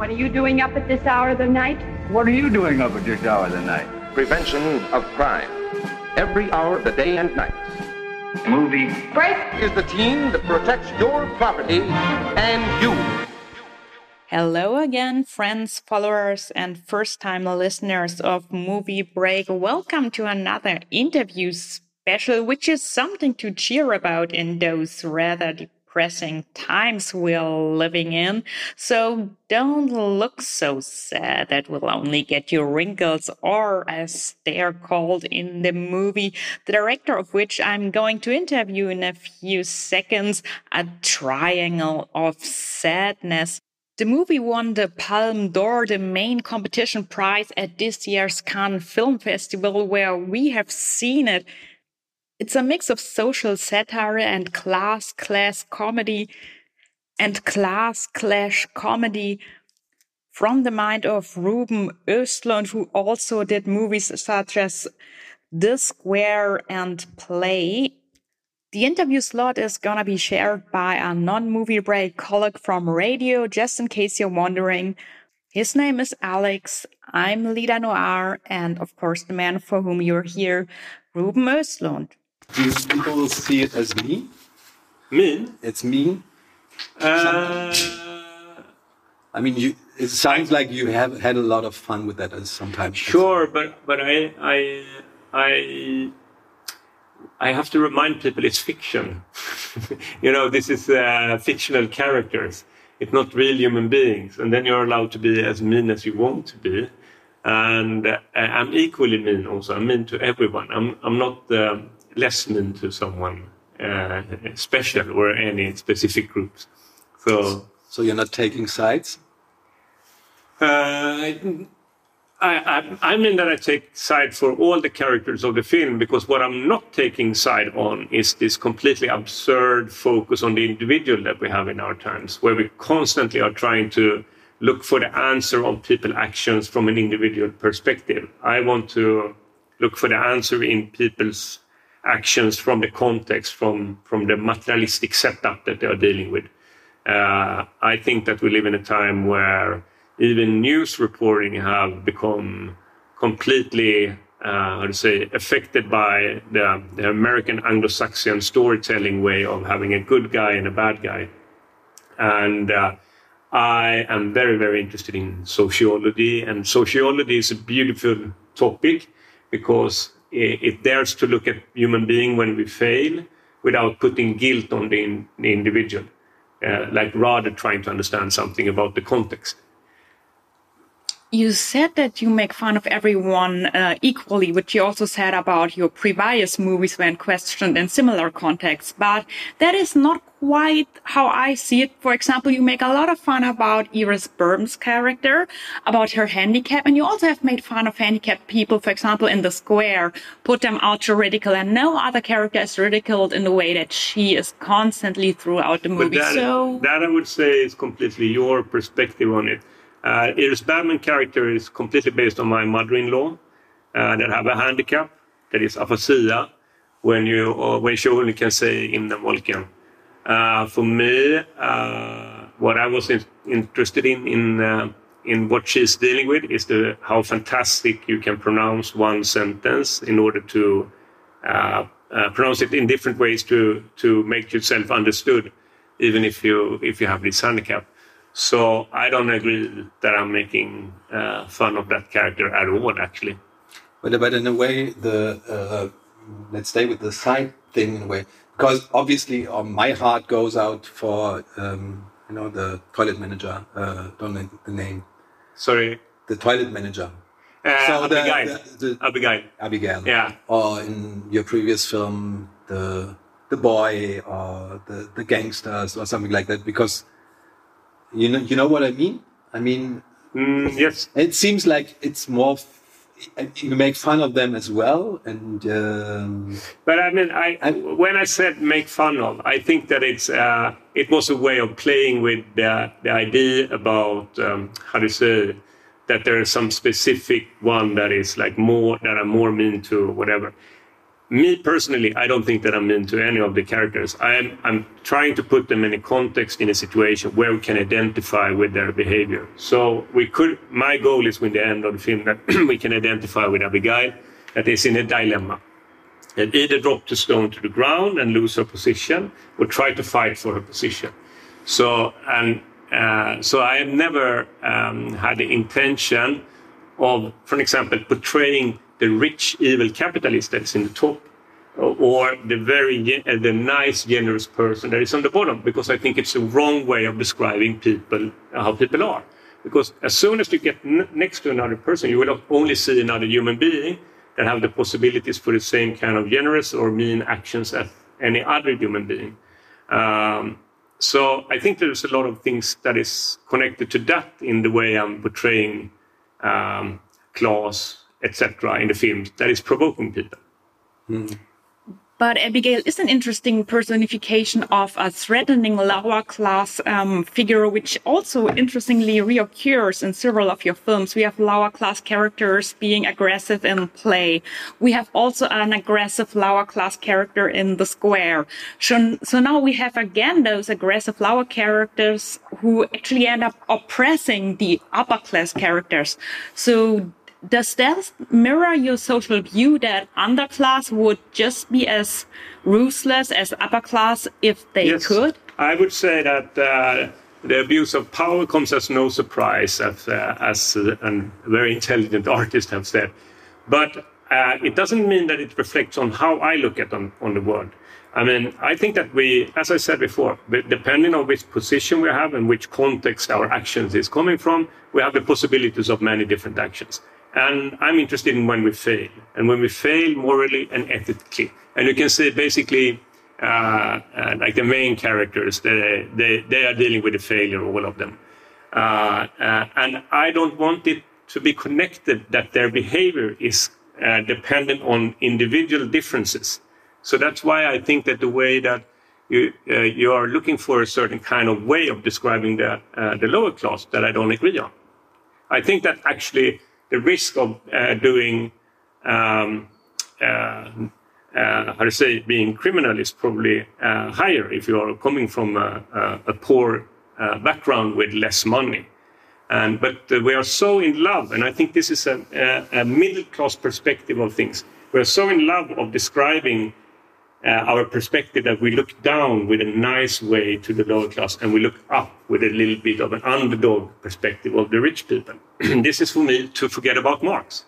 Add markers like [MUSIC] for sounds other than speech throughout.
What are you doing up at this hour of the night? What are you doing up at this hour of the night? Prevention of crime. Every hour of the day and night. Movie. Break. Is the team that protects your property and you. Hello again, friends, followers, and first time listeners of Movie Break. Welcome to another interview special, which is something to cheer about in those rather depressing times we're living in. So don't look so sad. That will only get you wrinkles, or as they are called in the movie, the director of which I'm going to interview in a few seconds, a triangle of sadness. The movie won the Palme d'Or, the main competition prize at this year's Cannes Film Festival, where we have seen it. It's a mix of social satire and class class comedy and class clash comedy from the mind of Ruben Östlund, who also did movies such as The Square and Play. The interview slot is gonna be shared by a non-movie break colleague from radio, just in case you're wondering. His name is Alex. I'm Lida Noir, and of course, the man for whom you're here, Ruben Östlund. Do people see it as me? Mean? It's me. Uh, I mean, you. It sounds like you have had a lot of fun with that. As sometimes. sure, but but I I I I have to remind people it's fiction. [LAUGHS] you know, this is uh, fictional characters. It's not real human beings, and then you're allowed to be as mean as you want to be. And uh, I'm equally mean. Also, I'm mean to everyone. I'm I'm not uh, mean to someone uh, special or any specific groups. So So you're not taking sides. Uh, I, I, I mean that I take side for all the characters of the film because what I'm not taking side on is this completely absurd focus on the individual that we have in our times, where we constantly are trying to look for the answer on people actions from an individual perspective. I want to look for the answer in people's actions from the context, from, from the materialistic setup that they are dealing with. Uh, I think that we live in a time where even news reporting have become completely, uh, how to say, affected by the, the American Anglo-Saxon storytelling way of having a good guy and a bad guy. And uh, I am very, very interested in sociology, and sociology is a beautiful topic because it, dares to look at human being when we fail without putting guilt on the, in, the individual, uh, like rather trying to understand something about the context. You said that you make fun of everyone uh, equally, which you also said about your previous movies when questioned in similar contexts. But that is not quite how I see it. For example, you make a lot of fun about Iris Berben's character, about her handicap, and you also have made fun of handicapped people, for example, in The Square, put them out to ridicule, and no other character is ridiculed in the way that she is constantly throughout the movie. That, so that I would say is completely your perspective on it. Uh, Iris Berben character is completely based on my mother-in-law uh, that have a handicap that is aphasia when you or when she only can say in the Wolken. Uh, for me, uh, what I was in, interested in in uh, in what she's dealing with is the how fantastic you can pronounce one sentence in order to uh, uh, pronounce it in different ways to to make yourself understood, even if you if you have this handicap. So I don't agree that I'm making uh, fun of that character at all, actually. But but in a way, the let's stay with the side thing in a way, because obviously uh, my heart goes out for um, you know the toilet manager. Uh, don't know the name. Sorry, The toilet manager. uh, So the- Abigail. the- the- Abigail. Abigail. Yeah. Or in your previous film, the the boy or the the gangsters or something like that. Because you know you know what I mean. I mean, Mm, yes. it seems like it's more. You make fun of them as well, and um, But I mean, I, I- when I said make fun of, I think that it's uh, it was a way of playing with the the idea about um, how to say that there is some specific one that is like more that are more mean to whatever. Me personally, I don't think that I'm into any of the characters. I'm, I'm trying to put them in a context, in a situation where we can identify with their behavior. So we could, my goal is with the end of the film that [CLEARS THROAT] we can identify with Abigail that is in a dilemma. And either drop the stone to the ground and lose her position or try to fight for her position. So, and, uh, so I have never um, had the intention of, for example, portraying the rich evil capitalist that's in the top or the very uh, the nice generous person that is on the bottom because i think it's the wrong way of describing people uh, how people are. Because as soon as you get next to another person you will only see another human being that have the possibilities for the same kind of generous or mean actions as any other human being. Um, so i think there's a lot of things that is connected to that in the way i'm portraying um, class etc., in the film that is provoking people. Mm. But Abigail is an interesting personification of a threatening lower class um, figure, which also interestingly reoccurs in several of your films. We have lower class characters being aggressive in play. We have also an aggressive lower class character in The Square. So, so now we have again those aggressive lower characters who actually end up oppressing the upper class characters. So does that mirror your social view that underclass would just be as ruthless as upper class if they yes, could? I would say that uh, the abuse of power comes as no surprise, as, uh, as uh, a very intelligent [LAUGHS] artist have said. But uh, it doesn't mean that it reflects on how I look at on, on the world. I mean, I think that we, as I said before, depending on which position we have and which context our actions is coming from, we have the possibilities of many different actions. And I'm interested in when we fail, and when we fail morally and ethically. And you can see basically, uh, uh, like the main characters, they, they, they are dealing with the failure, all of them. Uh, uh and I don't want it to be connected that their behavior is uh, dependent on individual differences. So that's why I think that the way that you, uh, you are looking for a certain kind of way of describing the, the lower class that I don't agree on. I think that actually the risk of uh, doing um, uh, uh, how to say being criminal is probably higher if you are coming from a, a, a poor background with less money. And, but we are so in love, and I think this is a, a, a middle class perspective of things. We are so in love of describing uh, our perspective that we look down with a nice way to the lower class and we look up with a little bit of an underdog perspective of the rich people. [CLEARS THROAT] this is for me to forget about Marx.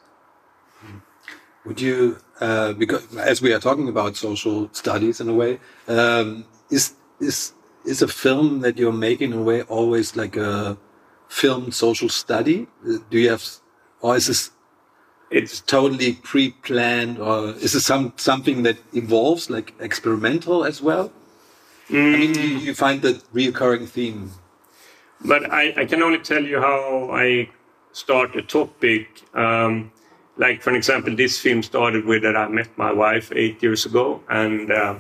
Would you, uh, because as we are talking about social studies in a way, um, is is is a film that you're making in a way always like a film social study? Do you have, or is this it's totally pre-planned, or is it some something that evolves, like experimental as well? Mm. I mean, you, you, find that reoccurring theme. But I, I, can only tell you how I start a topic. Um, like, for example, this film started with that I met my wife eight years ago, and uh,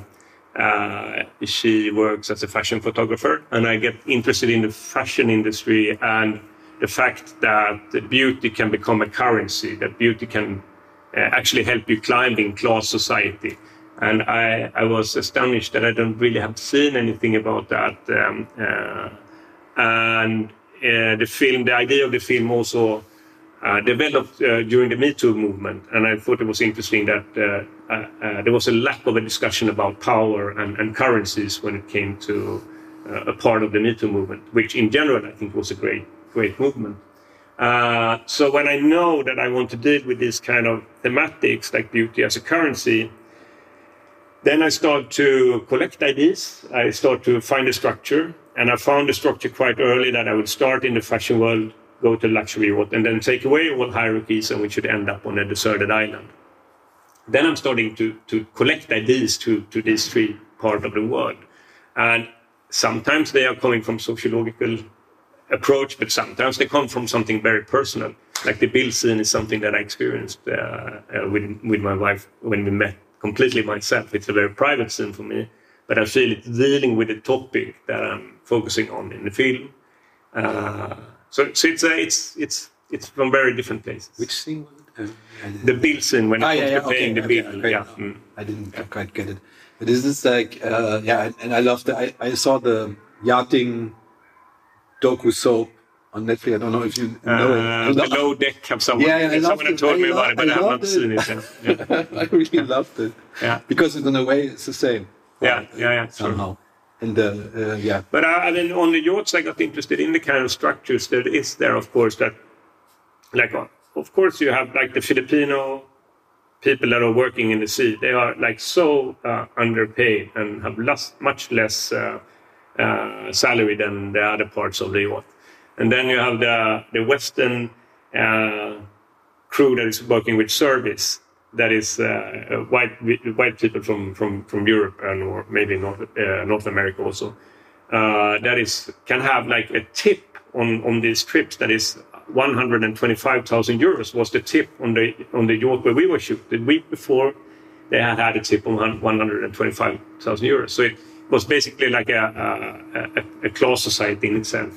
uh, she works as a fashion photographer, and I get interested in the fashion industry and the fact that beauty can become a currency, that beauty can uh, actually help you climb in class society. And I, I was astonished that I don't really have seen anything about that. Um, uh, and uh, the film, the idea of the film also uh, developed uh, during the Me Too movement. And I thought it was interesting that uh, there was a lack of a discussion about power and, and currencies when it came to a part of the Me Too movement, which in general I think was a great great movement. Uh, so when I know that I want to deal with these kind of thematics like beauty as a currency, then I start to collect ideas. I start to find a structure, and I found a structure quite early that I would start in the fashion world, go to luxury world, and then take away all hierarchies, and we should end up on a deserted island. Then I'm starting to to collect ideas to to these three part of the world, and sometimes they are coming from sociological approach, but sometimes they come from something very personal. Like the bill scene is something that I experienced uh, uh, with with my wife when we met completely myself. It's a very private scene for me, but I feel it's dealing with the topic that I'm focusing on in the film. Uh, so, so it's uh, it's it's it's from very different places. Which scene? Uh, The bill scene when it Ah, comes yeah, yeah, to paying okay, the bill. okay. Yeah. mm. I didn't quite get it. But this is like, uh, yeah, and I loved it. I, I saw the yachting doku soap on Netflix. I don't know if you know it. I Uh, lo- below deck have someone. Yeah, yeah, I someone it. told I me about it, but I, I have not seen it. it. yet. [LAUGHS] Yeah. I really loved it. Yeah. Because in a way it's the same. Yeah, yeah, yeah. Somehow. And uh, uh, yeah. But I, I mean, on the yachts, I got interested in the kind of structures that is there. Of course, that like, uh, of course, you have like the Filipino people that are working in the sea. They are like so uh, underpaid and have less, much less uh, salary than the other parts of the yacht. And then you have the the Western uh, crew that is working with service. That is uh, white white people from, from, from Europe and or maybe North uh, North America also. Uh, that is can have like a tip on on these trips that is 125,000 euros was the tip on the on the yacht where we were shooting the week before they had had a tip on 125,000 euros so it was basically like a a, a, society in itself.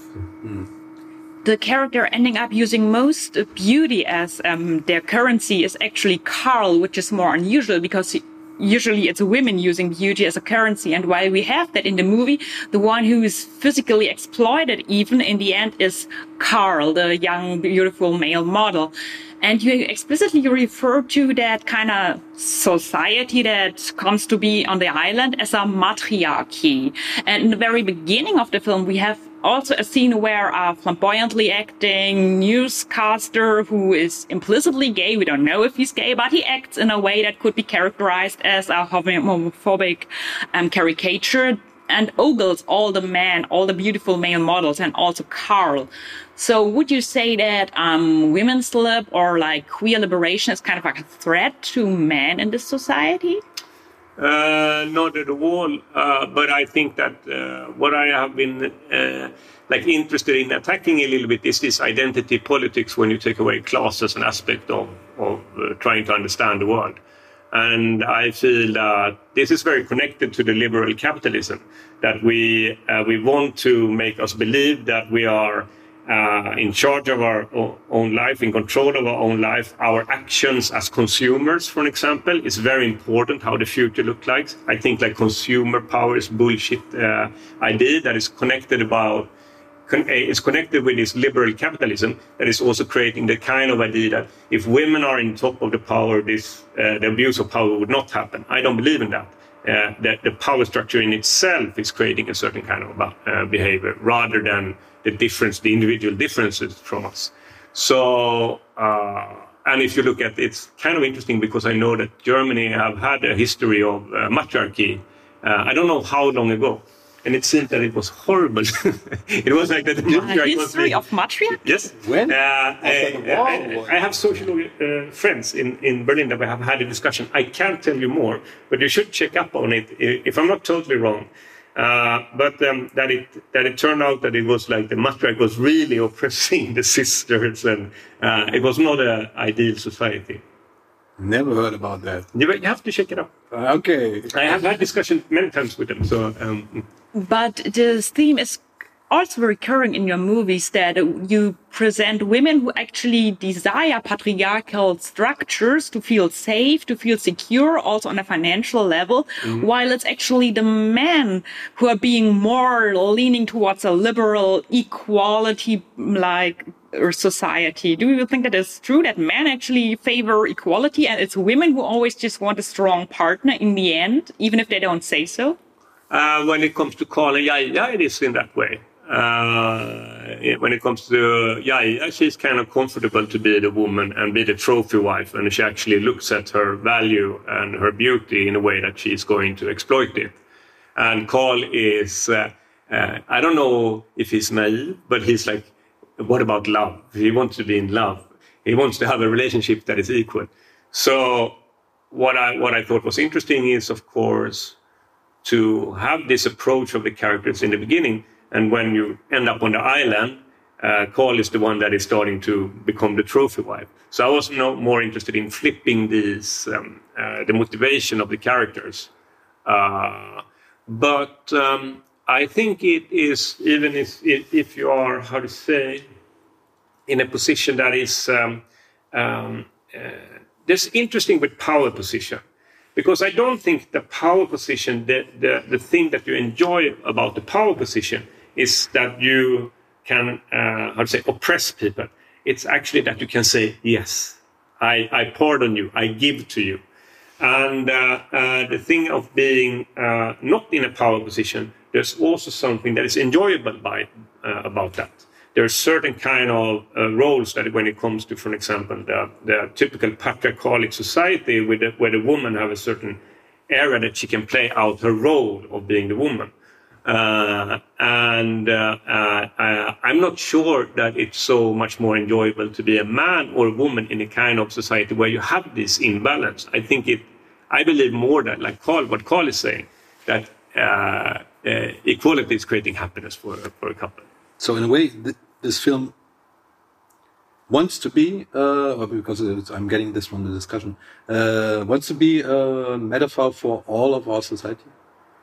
The character ending up using most beauty as um, their currency is actually Carl, which is more unusual because he, usually it's women using beauty as a currency. And while we have that in the movie, the one who is physically exploited even in the end is Carl, the young, beautiful male model. And you explicitly refer to that kind of society that comes to be on the island as a matriarchy. And in the very beginning of the film, we have also a scene where a flamboyantly acting newscaster who is implicitly gay, we don't know if he's gay, but he acts in a way that could be characterized as a homophobic um, caricature and ogles all the men, all the beautiful male models, and also Carl. So would you say that um, women's lib or like queer liberation is kind of like a threat to men in this society? Uh, not at all. Uh, but I think that uh, what I have been uh, like interested in attacking a little bit is this identity politics when you take away class as an aspect of of uh, trying to understand the world. And I feel that this is very connected to the liberal capitalism that we uh, we want to make us believe that we are uh, in charge of our own life, in control of our own life. Our actions as consumers, for example, is very important. How the future looks like. I think like consumer power is bullshit uh, idea that is connected about eh, is connected with this liberal capitalism that is also creating the kind of idea that if women are in top of the power, this uh, the abuse of power would not happen. I don't believe in that. Uh, that the power structure in itself is creating a certain kind of uh, behavior rather than the difference, the individual differences from us. So, uh, and if you look at it's kind of interesting because I know that Germany have had a history of uh, matriarchy. Uh, I don't know how long ago, and it seemed that it was horrible. [LAUGHS] it was like that the A matriarch was history of matriarch? Yes. When? Uh, After I, I- I have social uh, friends in, in Berlin that we have had a discussion. I can't tell you more, but you should check up on it if I'm not totally wrong. Uh, but um, that it that it turned out that it was like the matriarch was really oppressing [LAUGHS] the sisters, and uh, it was not an ideal society. Never heard about that. You, you have to check it out. Uh, okay. I have had discussion many times with them. So um, But this theme is also recurring in your movies that you present women who actually desire patriarchal structures to feel safe, to feel secure, also on a financial level, while it's actually the men who are being more leaning towards a liberal equality like society. Do you think that is true that men actually favor equality and it's women who always just want a strong partner in the end, even if they don't say so? Uh, when it comes to Carl yeah, Yaya, it is in that way. Uh, when it comes to yeah, she's kind of comfortable to be the woman and be the trophy wife, and she actually looks at her value and her beauty in a way that she's going to exploit it. And Carl is, uh, uh, I don't know if he's naive, but he's like, what about love? He wants to be in love. He wants to have a relationship that is equal. So what I what I thought was interesting is, of course, to have this approach of the characters in the beginning. And when you end up on the island, uh, Carl is the one that is starting to become the trophy wife. So I was no more interested in flipping these, um, uh, the motivation of the characters. Uh, but um, I think it is, even if, if, you are, how to say, in a position that is um, um, there's interesting with power position because I don't think the power position, the, the, the thing that you enjoy about the power position is that you can, uh, how to say, oppress people. It's actually that you can say, yes, I, I pardon you, I give to you. And uh, uh, the thing of being uh, not in a power position, there's also something that is enjoyable by, uh, about that there are certain kind of uh, roles that when it comes to, for example, the, the typical patriarchal society with the, where the woman have a certain area that she can play out her role of being the woman. Uh, and uh, uh, I'm not sure that it's so much more enjoyable to be a man or a woman in a kind of society where you have this imbalance. I think it, I believe more that, like Carl, what Carl is saying, that uh, uh, equality is creating happiness for, for a couple. So in a way, th this film wants to be, uh, because I'm getting this from the discussion, uh, wants to be a metaphor for all of our society.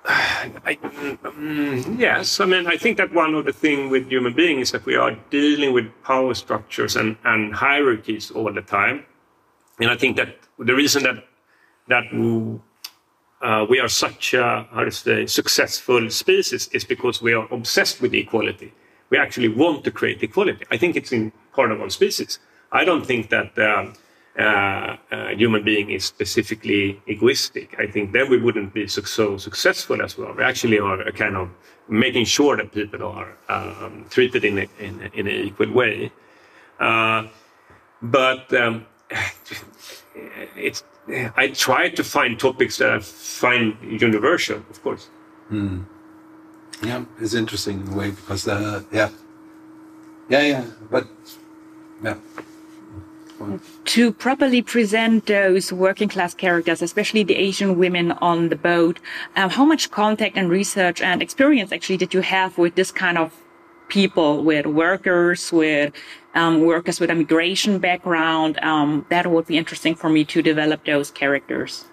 [SIGHS] I, um, yes, I mean, I think that one of the things with human beings is that we are dealing with power structures and, and hierarchies all the time. And I think that the reason that that uh, we are such a how to say successful species is because we are obsessed with equality we actually want to create equality. I think it's in part of our species. I don't think that um, uh, uh, human being is specifically egoistic. I think then we wouldn't be so, so successful as well. We actually are a kind of making sure that people are um, treated in, a, in, a, in, an equal way. Uh, but um, [SIGHS] it's, I try to find topics that I find universal, of course. Mm. Yeah, it's interesting in a way because uh, yeah, yeah, yeah, but yeah. To properly present those working class characters, especially the Asian women on the boat, um, how much contact and research and experience actually did you have with this kind of people, with workers, with um, workers with a migration background? Um, that would be interesting for me to develop those characters.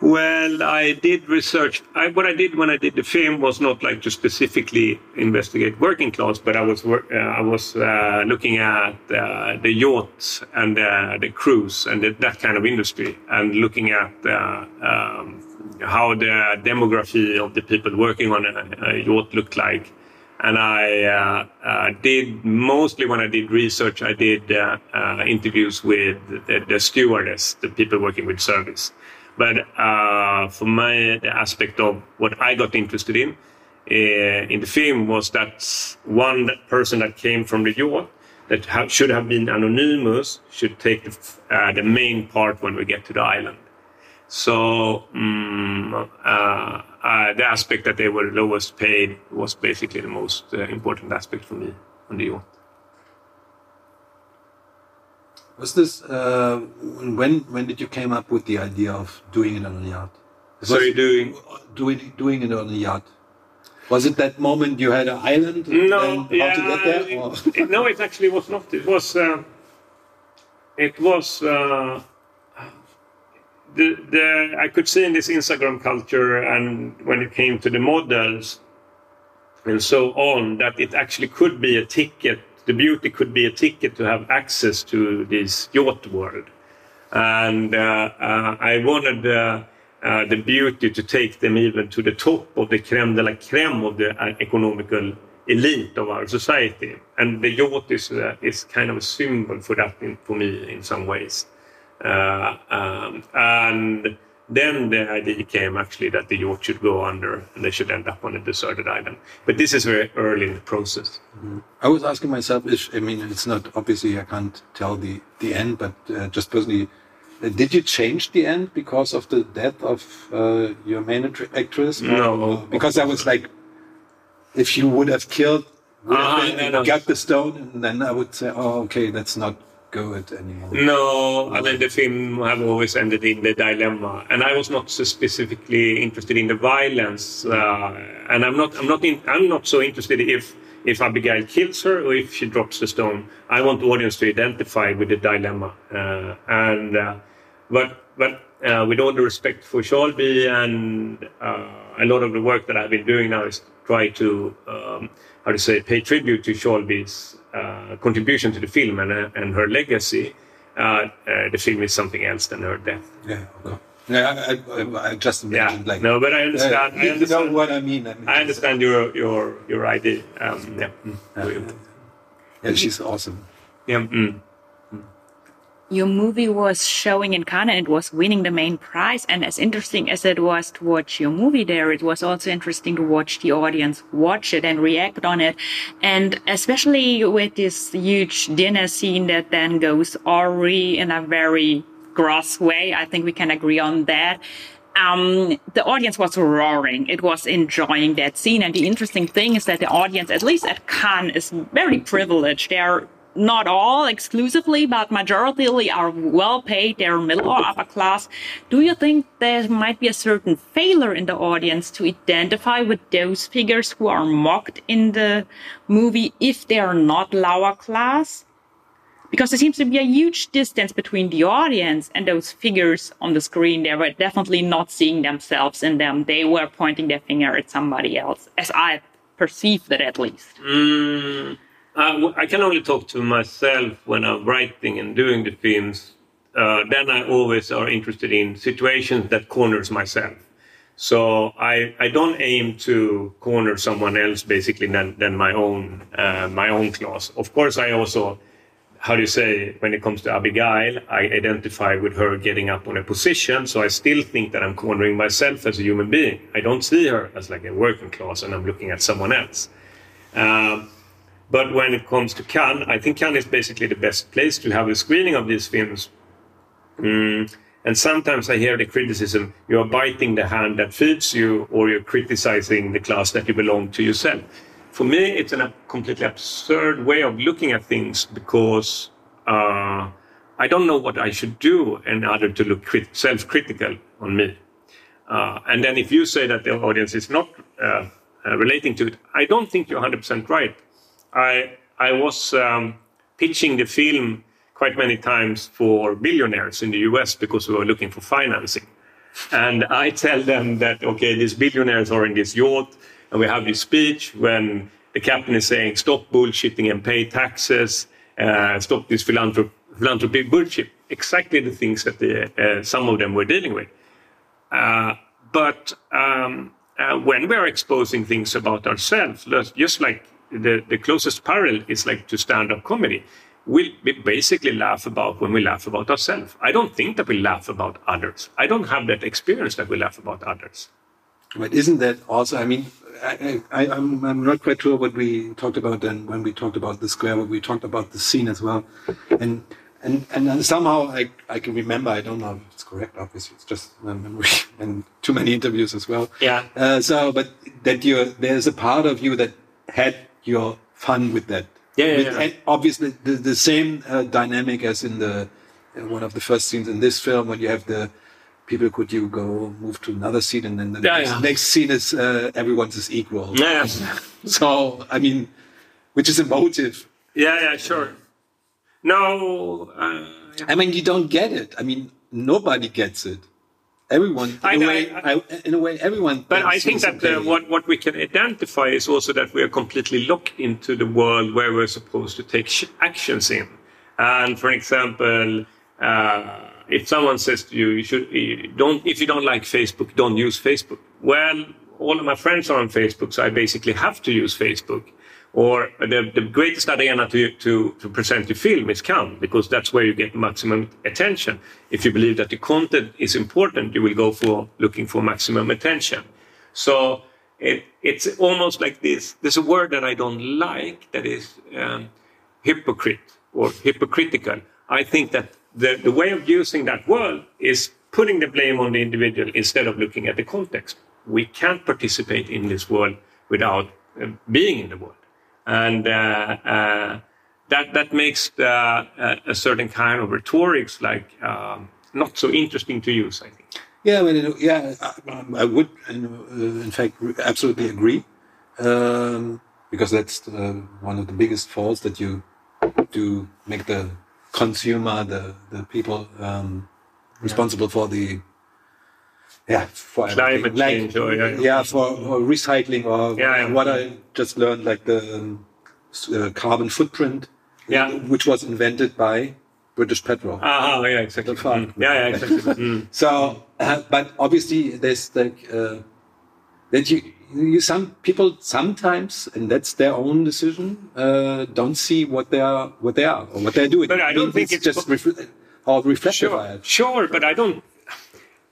Well, I did research. I, what I did when I did the film was not like to specifically investigate working class, but I was uh, I was uh, looking at uh, the yachts and uh, the cruise and the, that kind of industry, and looking at uh, um, how the demography of the people working on a, a yacht looked like. And I uh, did mostly when I did research, I did interviews with the, the stewardess, the people working with service but uh, for my aspect of what I got interested in uh, in the film was that one person that came from the yacht that ha should have been anonymous should take the, uh, the, main part when we get to the island. So um, the aspect that they were lowest paid was basically the most uh, important aspect for me on the yacht. Was this uh, when? When did you came up with the idea of doing it on a yacht? Sorry, doing doing doing it on a yacht. Was it that moment you had an island? No, yeah, [LAUGHS] it, no, it actually was not. It was. Uh, it was. Uh, the, the I could see in this Instagram culture, and when it came to the models and so on, that it actually could be a ticket the beauty could be a ticket to have access to this yacht world. And uh, uh, I wanted uh, uh, the beauty to take them even to the top of the creme de la creme of the uh, economical elite of our society. And the yacht is, uh, is kind of a symbol for that in, for me in some ways. Um, and then the idea came actually that the yacht should go under and they should end up on a deserted island. But this is very early in the process. Mm-hmm. I was asking myself, if, I mean, it's not obviously I can't tell the the end, but uh, just personally, uh, did you change the end because of the death of uh, your main actress? No, because I was like, if you would have killed, would have ah, been, no, no. got the stone, and then I would say, oh, okay, that's not good anymore. No, I mean the film have always ended in the dilemma, and I was not so specifically interested in the violence, uh, and I'm not. I'm not. In, I'm not so interested if if Abigail kills her or if she drops the stone. I want the audience to identify with the dilemma, uh, and uh, but but uh, with all the respect for Charlbi and uh, a lot of the work that I've been doing now is try to um, how to say pay tribute to Charlbi's uh, contribution to the film and, uh, and her legacy. uh, uh, the film is something else than her death. Yeah. Okay. Yeah, I, I, I just Yeah, like. no, but I understand. you I know understand. what I mean. I, mean, I understand your your your idea. Um, yeah. Mm. Yeah, she's awesome. Yeah. Mm. Your movie was showing in Cannes and it was winning the main prize. And as interesting as it was to watch your movie there, it was also interesting to watch the audience watch it and react on it. And especially with this huge dinner scene that then goes awry in a very gross way. I think we can agree on that. Um, the audience was roaring. It was enjoying that scene. And the interesting thing is that the audience, at least at Cannes, is very privileged. They're not all exclusively, but majority are well paid. They're middle or upper class. Do you think there might be a certain failure in the audience to identify with those figures who are mocked in the movie if they are not lower class? Because there seems to be a huge distance between the audience and those figures on the screen. They were definitely not seeing themselves in them. They were pointing their finger at somebody else, as I perceived it at least. Mm, uh, I can only talk to myself when I'm writing and doing the films. Uh, then I always are interested in situations that corners myself. So I, I don't aim to corner someone else basically than, than my own uh, my own class. Of course, I also how do you say when it comes to Abigail, I identify with her getting up on a position. So I still think that I'm cornering myself as a human being. I don't see her as like a working class, and I'm looking at someone else. Um, but when it comes to Cannes, I think Cannes is basically the best place to have a screening of these films. Mm, and sometimes I hear the criticism: you are biting the hand that feeds you, or you're criticizing the class that you belong to yourself. For me, it's a completely absurd way of looking at things because uh, I don't know what I should do in order to look crit- self-critical on me. Uh, and then if you say that the audience is not uh, uh, relating to it, I don't think you're 100% right. I I was um, pitching the film quite many times for billionaires in the US because we were looking for financing. And I tell them that, okay, these billionaires are in this yacht, and we have this speech when the captain is saying, stop bullshitting and pay taxes, uh, stop this philanthrop- philanthropy bullshit. Exactly the things that the, uh, some of them were dealing with. Uh, but um, uh, when we are exposing things about ourselves, just like the, the closest parallel is like to stand-up comedy, we, we basically laugh about when we laugh about ourselves. I don't think that we laugh about others. I don't have that experience that we laugh about others. But isn't that also? I mean, I, I, I'm, I'm not quite sure what we talked about then when we talked about the square, but we talked about the scene as well, and and and somehow I I can remember. I don't know if it's correct. Obviously, it's just my memory [LAUGHS] and too many interviews as well. Yeah. Uh, so, but that you there's a part of you that had your fun with that. Yeah, yeah, With- yeah. And obviously, the the same uh, dynamic as in the in one of the first scenes in this film when you have the people could you go move to another scene and then the Yeah, next, yeah. next scene is uh, everyone's is equal. Yeah, [LAUGHS] So I mean, which is emotive. yeah, yeah, sure. No, uh. I mean, you don't get it. I mean, nobody gets it. Everyone, in I a way, I- I, in a way, everyone. But I think that uh, okay. what, what we can identify is also that we are completely locked into the world where we're supposed to take sh- actions in. And for example, uh, if someone says to you, you should you don't if you don't like Facebook, don't use Facebook. Well, all of my friends are on Facebook, so I basically have to use Facebook. Or the, the greatest arena to, to, to present your film is Cannes, because that's where you get maximum attention. If you believe that the content is important, you will go for looking for maximum attention. So it, it's almost like this. There's a word that I don't like that is um, hypocrite or hypocritical. I think that the, the way of using that word is putting the blame on the individual instead of looking at the context. We can't participate in this world without uh, being in the world. And uh, uh, that, that makes the, uh, a certain kind of rhetorics like um, not so interesting to use, I think. Yeah, I mean, yeah, I, I would, in, uh, in fact, absolutely agree, um, because that's uh, one of the biggest faults that you do make the consumer, the the people um, responsible for the yeah for Climate everything. Like, change or, yeah. yeah for or recycling or Yeah, what I just learned like the um, uh, carbon footprint Yeah. which was invented by British petrol. Ah, yeah, exactly. Mm. Yeah, yeah, exactly. [LAUGHS] Mm. So, uh, but obviously, there's like uh, that you, you some people sometimes, and that's their own decision, uh, don't see what they are, what they are, or what they're doing. But I don't think it's just refle- how reflective I Sure, am. sure, but I don't.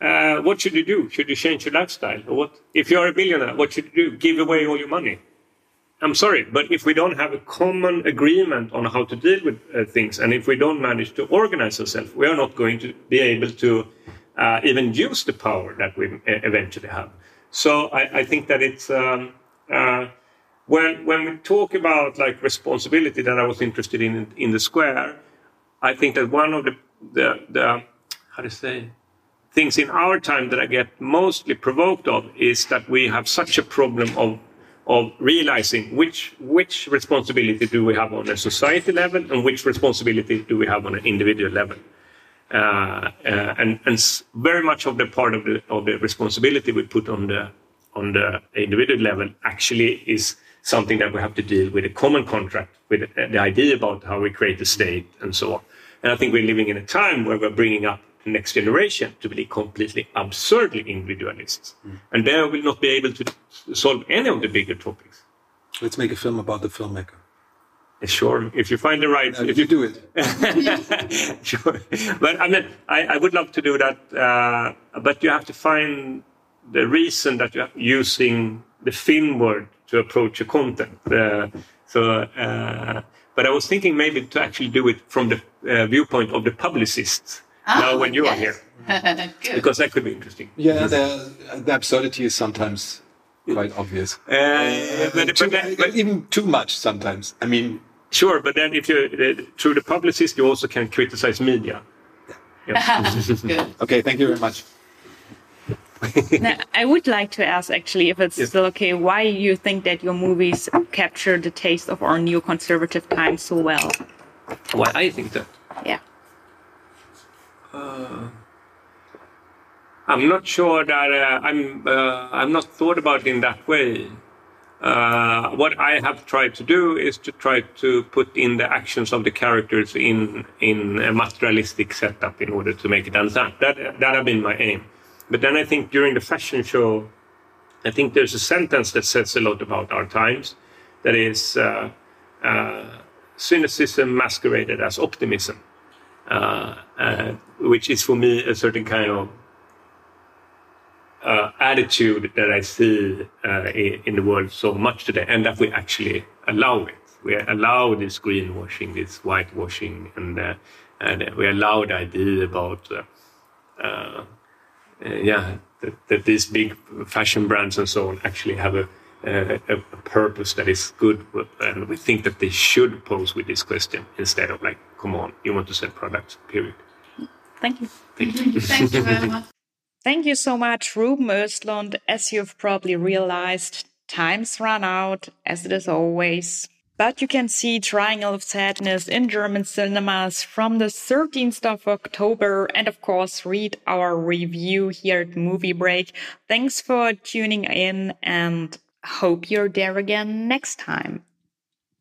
Uh, what should you do? Should you change your lifestyle, or what? If you're a billionaire, what should you do? Give away all your money? I'm sorry, but if we don't have a common agreement on how to deal with uh, things, and if we don't manage to organize ourselves, we are not going to be able to uh, even use the power that we uh, eventually have. So I, I think that it's um, uh, when when we talk about like responsibility that I was interested in in the square. I think that one of the the, the how to say things in our time that I get mostly provoked of is that we have such a problem of of realizing which which responsibility do we have on a society level and which responsibility do we have on an individual level. Uh, uh, and and very much of the part of the of the responsibility we put on the on the individual level actually is something that we have to deal with a common contract with the, the idea about how we create a state and so on. And I think we're living in a time where we're bringing up the next generation to be completely absurdly individualists, and they will not be able to solve any of the bigger topics. Let's make a film about the filmmaker. Sure, if you find the right, Uh, if you do it, [LAUGHS] sure. But I mean, I, I would love to do that, uh, but you have to find the reason that you're using the film word to approach a content. Uh, so, uh, but I was thinking maybe to actually do it from the uh, viewpoint of the publicists. now, when you are here, [LAUGHS] Good. because that could be interesting. yeah, the, the absurdity is sometimes quite obvious. Uh, but, Too- but, then- but- even too much sometimes. I mean, sure, but then if you uh, through the publicist, you also can criticize media. Yeah. [LAUGHS] [LAUGHS] Good. okay, thank you very much. Now, I would like to ask actually if it's still okay, why you think that your movies capture the taste of our new conservative times so well? Why I think that. Yeah. I'm not sure that uh, I'm. Uh, I'm not thought about in that way. Uh, what I have tried to do is to try to put in the actions of the characters in in a materialistic setup in order to make it understand. That that have been my aim. But then I think during the fashion show, I think there's a sentence that says a lot about our times. That is uh, uh, cynicism masqueraded as optimism, uh, uh, which is for me a certain kind of uh, attitude that I see uh, in, in the world so much today, and that we actually allow it. We allow this greenwashing, this whitewashing, and uh, and we allow the idea about uh, uh, uh, yeah that, that these big fashion brands and so on actually have a a, a purpose that is good, and we think that they should pose with this question instead of like, come on, you want to sell products, period. Thank you. Thank you very much. [LAUGHS] Thank you so much, Ruben Östlund. As you've probably realized, time's run out, as it is always. But you can see Triangle of Sadness in German cinemas from the 13th of October and of course read our review here at Movie Break. Thanks for tuning in and hope you're there again next time.